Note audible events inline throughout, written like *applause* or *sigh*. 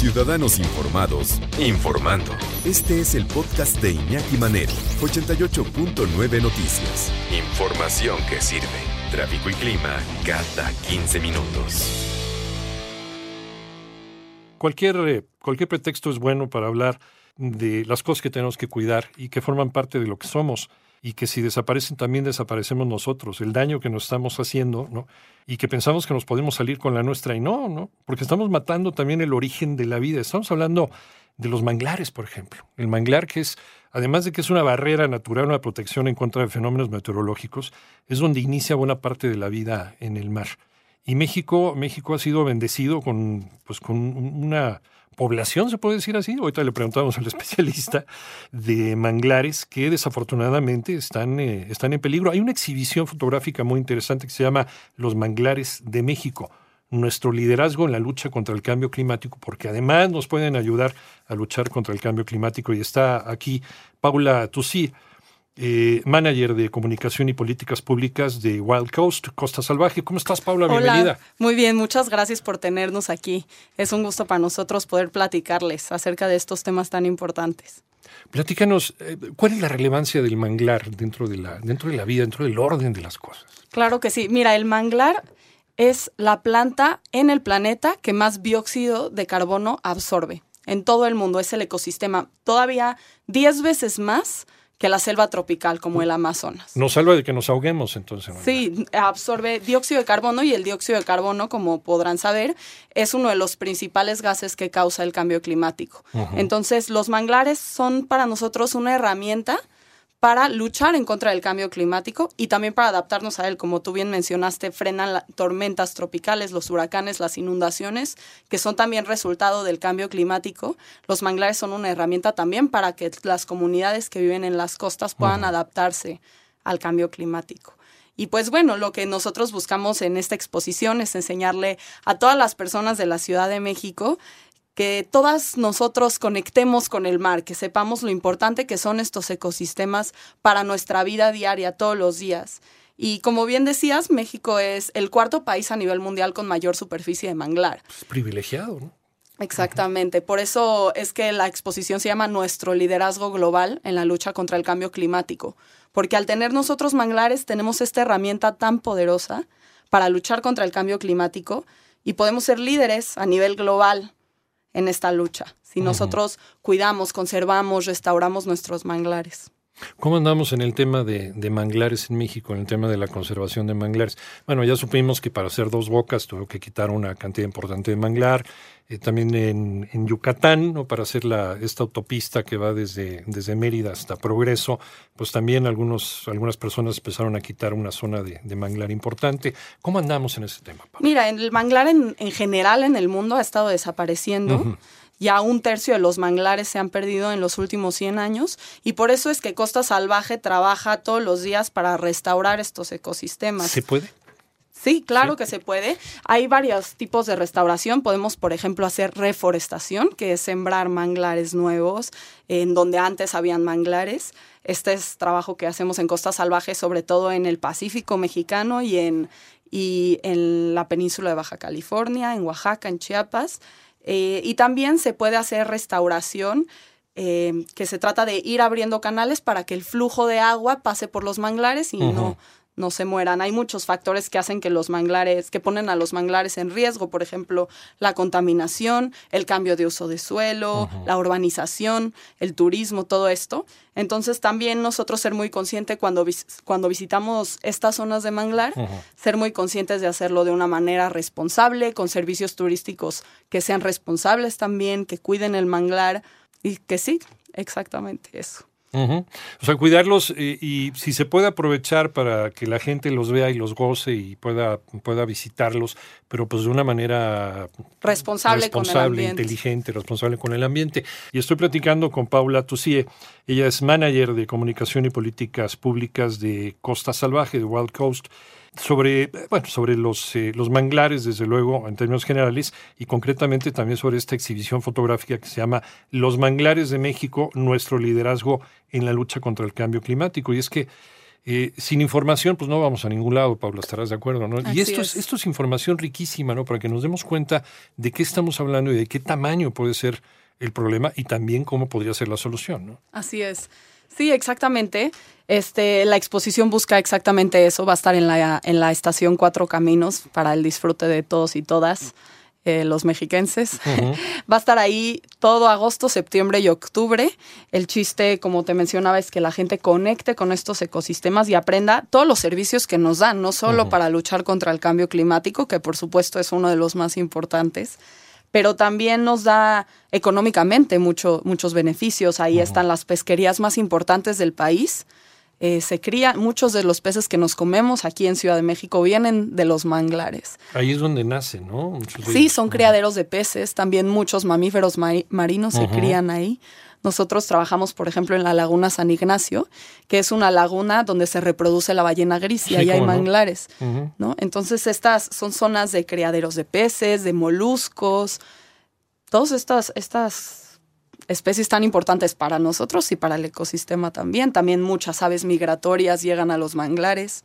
Ciudadanos Informados, informando. Este es el podcast de Iñaki Manero, 88.9 Noticias. Información que sirve. Tráfico y clima cada 15 minutos. Cualquier, eh, cualquier pretexto es bueno para hablar de las cosas que tenemos que cuidar y que forman parte de lo que somos y que si desaparecen también desaparecemos nosotros, el daño que nos estamos haciendo, ¿no? Y que pensamos que nos podemos salir con la nuestra y no, ¿no? Porque estamos matando también el origen de la vida. Estamos hablando de los manglares, por ejemplo. El manglar que es, además de que es una barrera natural, una protección en contra de fenómenos meteorológicos, es donde inicia buena parte de la vida en el mar. Y México, México ha sido bendecido con, pues, con una población, se puede decir así, ahorita le preguntamos al *laughs* especialista, de manglares que desafortunadamente están, eh, están en peligro. Hay una exhibición fotográfica muy interesante que se llama Los manglares de México, nuestro liderazgo en la lucha contra el cambio climático, porque además nos pueden ayudar a luchar contra el cambio climático. Y está aquí Paula Tusí, eh, manager de comunicación y políticas públicas de Wild Coast, Costa Salvaje. ¿Cómo estás, Paula? Bienvenida. Muy bien, muchas gracias por tenernos aquí. Es un gusto para nosotros poder platicarles acerca de estos temas tan importantes. Platícanos, eh, ¿cuál es la relevancia del manglar dentro de la, dentro de la vida, dentro del orden de las cosas? Claro que sí. Mira, el manglar es la planta en el planeta que más dióxido de carbono absorbe en todo el mundo. Es el ecosistema todavía 10 veces más que la selva tropical como el Amazonas. Nos salva de que nos ahoguemos entonces. Sí, absorbe dióxido de carbono y el dióxido de carbono, como podrán saber, es uno de los principales gases que causa el cambio climático. Entonces, los manglares son para nosotros una herramienta para luchar en contra del cambio climático y también para adaptarnos a él. Como tú bien mencionaste, frenan las tormentas tropicales, los huracanes, las inundaciones, que son también resultado del cambio climático. Los manglares son una herramienta también para que las comunidades que viven en las costas puedan adaptarse al cambio climático. Y pues bueno, lo que nosotros buscamos en esta exposición es enseñarle a todas las personas de la Ciudad de México que todas nosotros conectemos con el mar, que sepamos lo importante que son estos ecosistemas para nuestra vida diaria, todos los días. Y como bien decías, México es el cuarto país a nivel mundial con mayor superficie de manglar. Es privilegiado, ¿no? Exactamente, por eso es que la exposición se llama Nuestro liderazgo global en la lucha contra el cambio climático, porque al tener nosotros manglares tenemos esta herramienta tan poderosa para luchar contra el cambio climático y podemos ser líderes a nivel global en esta lucha, si nosotros cuidamos, conservamos, restauramos nuestros manglares. ¿Cómo andamos en el tema de, manglares en México, en el tema de la conservación de manglares? Bueno, ya supimos que para hacer dos bocas tuvo que quitar una cantidad importante de manglar. Eh, también en, Yucatán, ¿no? para hacer la, esta autopista que va desde, desde Mérida hasta Progreso, pues también algunos, algunas personas empezaron a quitar una zona de, manglar importante. ¿Cómo andamos en ese tema? Mira, el manglar en, general en el mundo ha estado desapareciendo. Ya un tercio de los manglares se han perdido en los últimos 100 años y por eso es que Costa Salvaje trabaja todos los días para restaurar estos ecosistemas. ¿Se puede? Sí, claro que se puede. Hay varios tipos de restauración. Podemos, por ejemplo, hacer reforestación, que es sembrar manglares nuevos en donde antes habían manglares. Este es trabajo que hacemos en Costa Salvaje, sobre todo en el Pacífico mexicano y en, y en la península de Baja California, en Oaxaca, en Chiapas. Eh, y también se puede hacer restauración, eh, que se trata de ir abriendo canales para que el flujo de agua pase por los manglares y no, no se mueran. Hay muchos factores que hacen que los manglares, que ponen a los manglares en riesgo, por ejemplo, la contaminación, el cambio de uso de suelo, la urbanización, el turismo, todo esto. Entonces también nosotros ser muy conscientes cuando, cuando visitamos estas zonas de manglar, ser muy conscientes de hacerlo de una manera responsable, con servicios turísticos que sean responsables también, que cuiden el manglar y que sí, exactamente eso. O sea, cuidarlos y, si se puede aprovechar para que la gente los vea y los goce y pueda, pueda visitarlos, pero pues de una manera responsable, responsable inteligente, responsable con el ambiente. Y estoy platicando con Paula Tusie, ella es manager de comunicación y políticas públicas de Costa Salvaje, de Wild Coast sobre, bueno, sobre los, eh, los manglares, desde luego, en términos generales, y concretamente también sobre esta exhibición fotográfica que se llama Los manglares de México, nuestro liderazgo en la lucha contra el cambio climático. Y es que Eh, sin información, pues no vamos a ningún lado, Paula, estarás de acuerdo, ¿no? y esto es. esto es información riquísima, ¿no? Para que nos demos cuenta de qué estamos hablando y de qué tamaño puede ser el problema y también cómo podría ser la solución, ¿no? Así es. Sí, exactamente. Este, la exposición busca exactamente eso. Va a estar en la, en la estación Cuatro Caminos para el disfrute de todos y todas. Eh, los mexiquenses. *laughs* Va a estar ahí todo agosto, septiembre y octubre. El chiste, como te mencionaba, es que la gente conecte con estos ecosistemas y aprenda todos los servicios que nos dan, no solo para luchar contra el cambio climático, que por supuesto es uno de los más importantes, pero también nos da económicamente mucho, muchos beneficios. Ahí están las pesquerías más importantes del país. Eh, se crían, muchos de los peces que nos comemos aquí en Ciudad de México vienen de los manglares. Ahí es donde nacen, ¿no? sí, son criaderos de peces, también muchos mamíferos marinos se crían ahí. Nosotros trabajamos, por ejemplo, en la laguna San Ignacio, que es una laguna donde se reproduce la ballena gris y ahí hay manglares, ¿no? Entonces estas son zonas de criaderos de peces, de moluscos, todas estas, estas especies tan importantes para nosotros y para el ecosistema también. También muchas aves migratorias llegan a los manglares.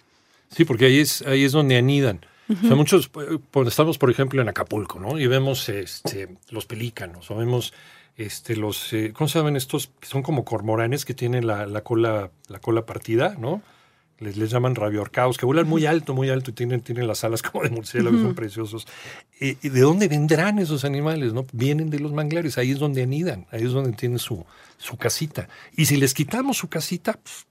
Sí, porque ahí es, ahí es donde anidan. O sea, muchos, cuando estamos, por ejemplo, en Acapulco, ¿no? Y vemos este, los pelícanos, o vemos este, los, eh, ¿cómo se llaman estos? Que son como cormoranes que tienen la, la cola, la cola partida, ¿no? Les, les llaman rabiorcaos, que vuelan muy alto, muy alto y tienen, tienen las alas *laughs* como de murciélago, son preciosos. Eh, ¿Y de dónde vendrán esos animales? no Vienen de los manglares, ahí es donde anidan, ahí es donde tienen su, su casita. Y si les quitamos su casita, pues,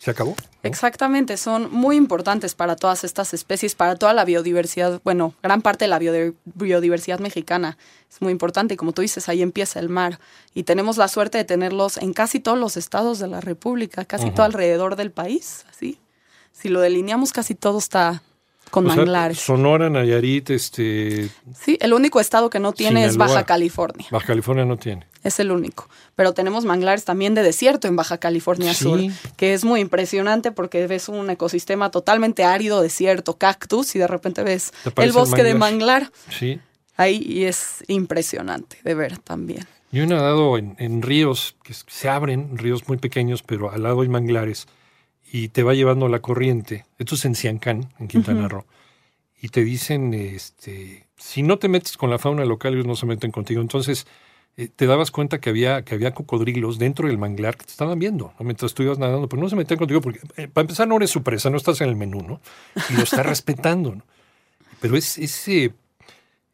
se acabó. Exactamente, son muy importantes para todas estas especies, para toda la biodiversidad, bueno, gran parte de la biodiversidad mexicana es muy importante y como tú dices, ahí empieza el mar y tenemos la suerte de tenerlos en casi todos los estados de la República, casi todo alrededor del país, así. Si lo delineamos, casi todo está con manglares. Sonora, Nayarit, este... Sí, el único estado que no tiene es Baja California. Baja California no tiene. Es el único. Pero tenemos manglares también de desierto en Baja California Sur, que es muy impresionante porque ves un ecosistema totalmente árido, desierto, cactus, y de repente ves el bosque de manglar. Sí. Ahí y es impresionante de ver también. Yo he nadado en, en ríos que se abren, ríos muy pequeños, pero al lado hay manglares y te va llevando la corriente. Esto es en Ciancán, en Quintana Roo. Y te dicen, este, si no te metes con la fauna local, ellos no se meten contigo. Entonces, eh, te dabas cuenta que había, que había cocodrilos dentro del manglar que te estaban viendo, mientras tú ibas nadando, pero no se metían contigo, porque eh, para empezar no eres su presa, no estás en el menú, ¿no? Y lo estás respetando, ¿no? Pero es, ese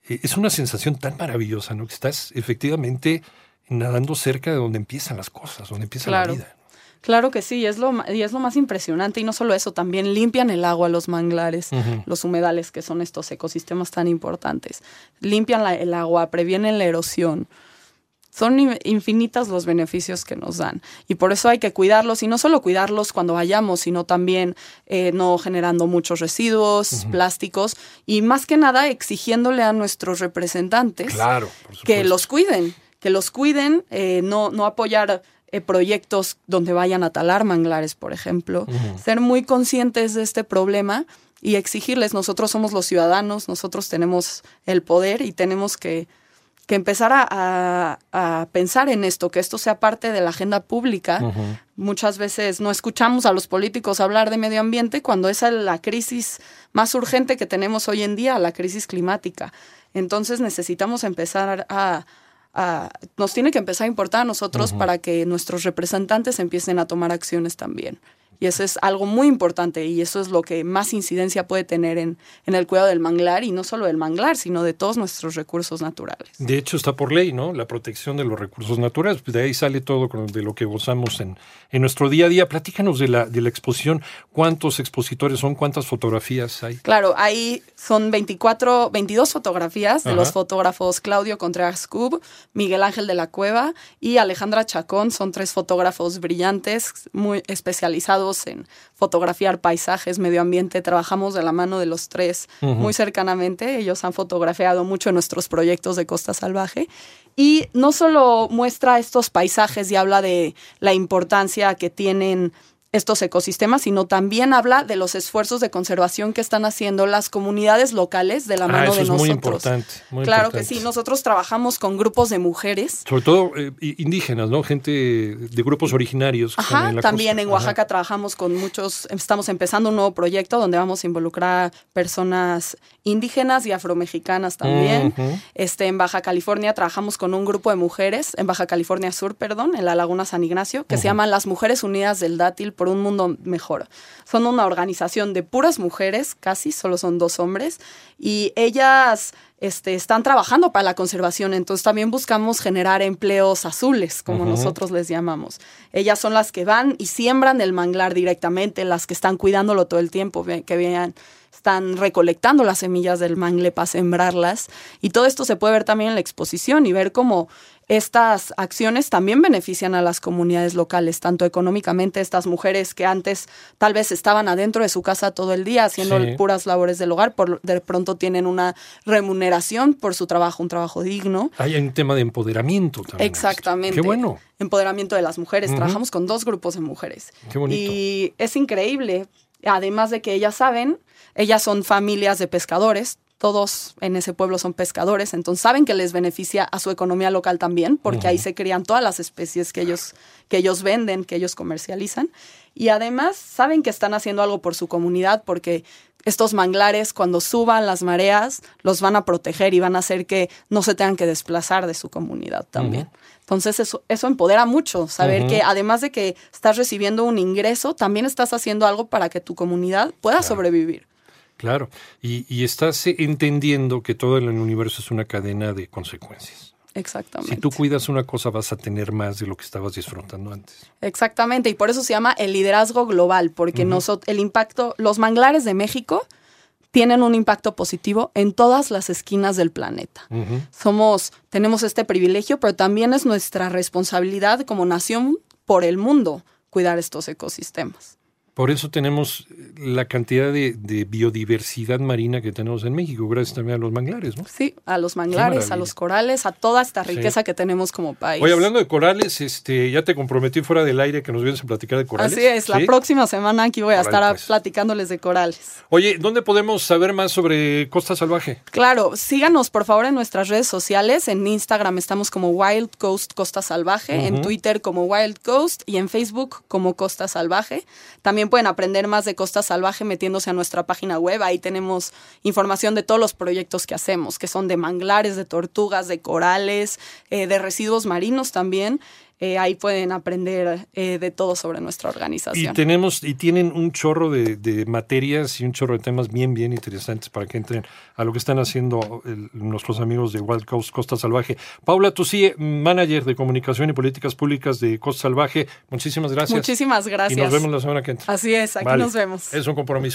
es una sensación tan maravillosa, ¿no? Que estás efectivamente nadando cerca de donde empiezan las cosas, donde empieza la vida. Claro que sí, es lo, y es lo más impresionante. Y no solo eso, también limpian el agua, los manglares, los humedales, que son estos ecosistemas tan importantes. Limpian el agua, previenen la erosión. Son infinitas los beneficios que nos dan. Y por eso hay que cuidarlos, y no solo cuidarlos cuando vayamos, sino también eh, no generando muchos residuos plásticos, y más que nada exigiéndole a nuestros representantes que los cuiden, que los cuiden, eh, no, no apoyar eh, proyectos donde vayan a talar manglares, por ejemplo, ser muy conscientes de este problema y exigirles, nosotros somos los ciudadanos, nosotros tenemos el poder y tenemos que, empezar a, pensar en esto, que esto sea parte de la agenda pública. Muchas veces no escuchamos a los políticos hablar de medio ambiente cuando esa es la crisis más urgente que tenemos hoy en día, la crisis climática. Entonces necesitamos empezar a, nos tiene que empezar a importar a nosotros para que nuestros representantes empiecen a tomar acciones también. Y eso es algo muy importante y eso es lo que más incidencia puede tener en, en, el cuidado del manglar y no solo del manglar, sino de todos nuestros recursos naturales. De hecho, está por ley, ¿no? La protección de los recursos naturales. Pues de ahí sale todo de lo que gozamos en, en nuestro día a día. Platícanos de la, de la exposición. ¿Cuántos expositores son? ¿Cuántas fotografías hay? Claro, ahí son 24, 22 fotografías de los fotógrafos Claudio Contreras Cub, Miguel Ángel de la Cueva y Alejandra Chacón. Son tres fotógrafos brillantes, muy especializados en fotografiar paisajes, medio ambiente. Trabajamos de la mano de los tres muy cercanamente. Ellos han fotografiado mucho nuestros proyectos de Costa Salvaje. Y no solo muestra estos paisajes y habla de la importancia que tienen estos ecosistemas, sino también habla de los esfuerzos de conservación que están haciendo las comunidades locales de la ah, mano de nosotros. muy importante. claro que sí, nosotros trabajamos con grupos de mujeres. Sobre todo eh, indígenas, ¿no? Gente de grupos originarios. Ajá, también en Oaxaca trabajamos con muchos, estamos empezando un nuevo proyecto donde vamos a involucrar personas indígenas y afromexicanas también. este, en Baja California trabajamos con un grupo de mujeres, en Baja California Sur, perdón, en la Laguna San Ignacio, que se llaman las Mujeres Unidas del Dátil por un mundo mejor. Son una organización de puras mujeres, casi, solo son dos hombres, y ellas este, están trabajando para la conservación, entonces también buscamos generar empleos azules, como nosotros les llamamos. Ellas son las que van y siembran el manglar directamente, las que están cuidándolo todo el tiempo, que vean están recolectando las semillas del mangle para sembrarlas. Y todo esto se puede ver también en la exposición y ver cómo estas acciones también benefician a las comunidades locales, tanto económicamente, estas mujeres que antes tal vez estaban adentro de su casa todo el día haciendo puras labores del hogar, por, de pronto tienen una remuneración por su trabajo, un trabajo digno. Hay un tema de empoderamiento también. Exactamente. Qué bueno. Empoderamiento de las mujeres. Trabajamos con dos grupos de mujeres. Qué bonito. Y es increíble, además de que ellas saben, ellas son familias de pescadores, todos en ese pueblo son pescadores, entonces saben que les beneficia a su economía local también, porque ahí se crían todas las especies que ellos, que ellos venden, que ellos comercializan. Y además saben que están haciendo algo por su comunidad, porque estos manglares, cuando suban las mareas, los van a proteger y van a hacer que no se tengan que desplazar de su comunidad también. Entonces eso, eso empodera mucho, saber que además de que estás recibiendo un ingreso, también estás haciendo algo para que tu comunidad pueda sobrevivir. Claro, y, estás entendiendo que todo el universo es una cadena de consecuencias. Exactamente. Si tú cuidas una cosa vas a tener más de lo que estabas disfrutando antes. Exactamente, y por eso se llama el liderazgo global, porque el impacto, los manglares de México tienen un impacto positivo en todas las esquinas del planeta. Somos, tenemos este privilegio, pero también es nuestra responsabilidad como nación por el mundo cuidar estos ecosistemas. Por eso tenemos la cantidad de, biodiversidad marina que tenemos en México, gracias también a los manglares, ¿no? Sí, a los manglares, a los corales, a toda esta riqueza que tenemos como país. Oye, hablando de corales, este, ya te comprometí fuera del aire que nos vienes a platicar de corales. Así es, la próxima semana aquí voy a estar pues. platicándoles de corales. Oye, ¿dónde podemos saber más sobre Costa Salvaje? Claro, síganos por favor en nuestras redes sociales. En Instagram estamos como Wild Coast Costa Salvaje, en Twitter como Wild Coast y en Facebook como Costa Salvaje. También pueden aprender más de Costa Salvaje metiéndose a nuestra página web. Ahí tenemos información de todos los proyectos que hacemos, que son de manglares, de tortugas, de corales, eh, de residuos marinos también. Eh, ahí pueden aprender eh, de todo sobre nuestra organización. Y tenemos y tienen un chorro de, materias y un chorro de temas bien bien interesantes para que entren a lo que están haciendo nuestros amigos de Wild Coast Costa Salvaje. Paula sí, manager de comunicación y políticas públicas de Costa Salvaje, muchísimas gracias. Muchísimas gracias. Y nos vemos la semana que entra. Así es, aquí nos vemos. Es un compromiso.